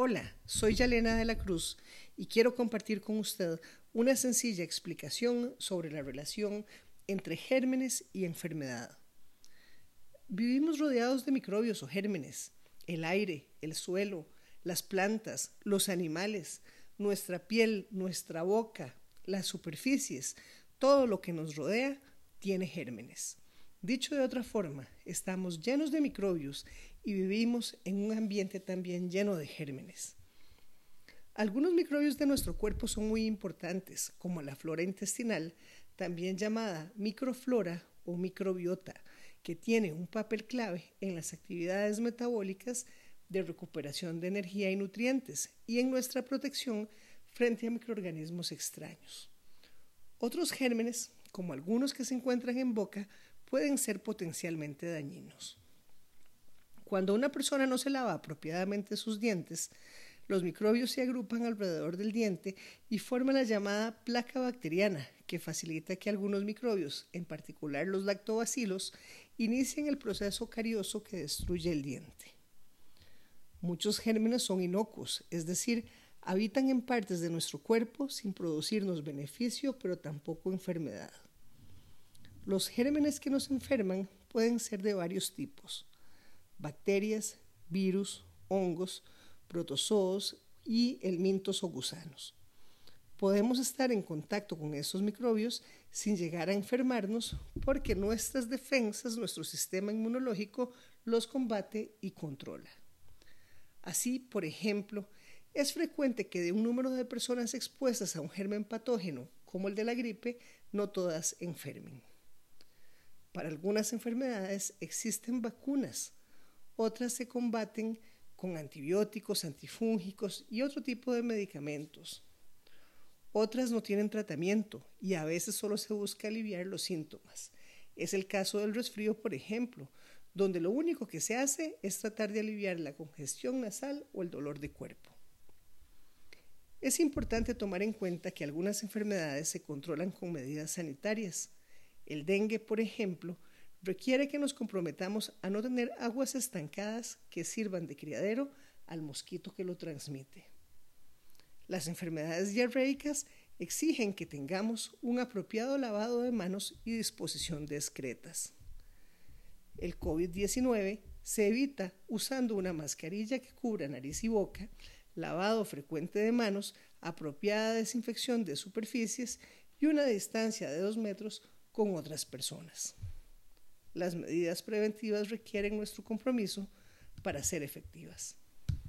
Hola, soy Yalena de la Cruz y quiero compartir con usted una sencilla explicación sobre la relación entre gérmenes y enfermedad. Vivimos rodeados de microbios o gérmenes, el aire, el suelo, las plantas, los animales, nuestra piel, nuestra boca, las superficies, todo lo que nos rodea tiene gérmenes. Dicho de otra forma, estamos llenos de microbios y vivimos en un ambiente también lleno de gérmenes. Algunos microbios de nuestro cuerpo son muy importantes, como la flora intestinal, también llamada microflora o microbiota, que tiene un papel clave en las actividades metabólicas de recuperación de energía y nutrientes y en nuestra protección frente a microorganismos extraños. Otros gérmenes, como algunos que se encuentran en boca, pueden ser potencialmente dañinos. Cuando una persona no se lava apropiadamente sus dientes, los microbios se agrupan alrededor del diente y forman la llamada placa bacteriana, que facilita que algunos microbios, en particular los lactobacilos, inicien el proceso carioso que destruye el diente. Muchos gérmenes son inocuos, es decir, habitan en partes de nuestro cuerpo sin producirnos beneficio, pero tampoco enfermedad. Los gérmenes que nos enferman pueden ser de varios tipos. Bacterias, virus, hongos, protozoos y elmintos o gusanos. Podemos estar en contacto con esos microbios sin llegar a enfermarnos porque nuestras defensas, nuestro sistema inmunológico los combate y controla. Así, por ejemplo, es frecuente que de un número de personas expuestas a un germen patógeno como el de la gripe, no todas enfermen. Para algunas enfermedades existen vacunas, otras se combaten con antibióticos, antifúngicos y otro tipo de medicamentos. Otras no tienen tratamiento y a veces solo se busca aliviar los síntomas. Es el caso del resfrío, por ejemplo, donde lo único que se hace es tratar de aliviar la congestión nasal o el dolor de cuerpo. Es importante tomar en cuenta que algunas enfermedades se controlan con medidas sanitarias, el dengue, por ejemplo, requiere que nos comprometamos a no tener aguas estancadas que sirvan de criadero al mosquito que lo transmite. Las enfermedades diarreicas exigen que tengamos un apropiado lavado de manos y disposición de excretas. El COVID-19 se evita usando una mascarilla que cubra nariz y boca, lavado frecuente de manos, apropiada desinfección de superficies y una distancia de dos metros con otras personas. Las medidas preventivas requieren nuestro compromiso para ser efectivas.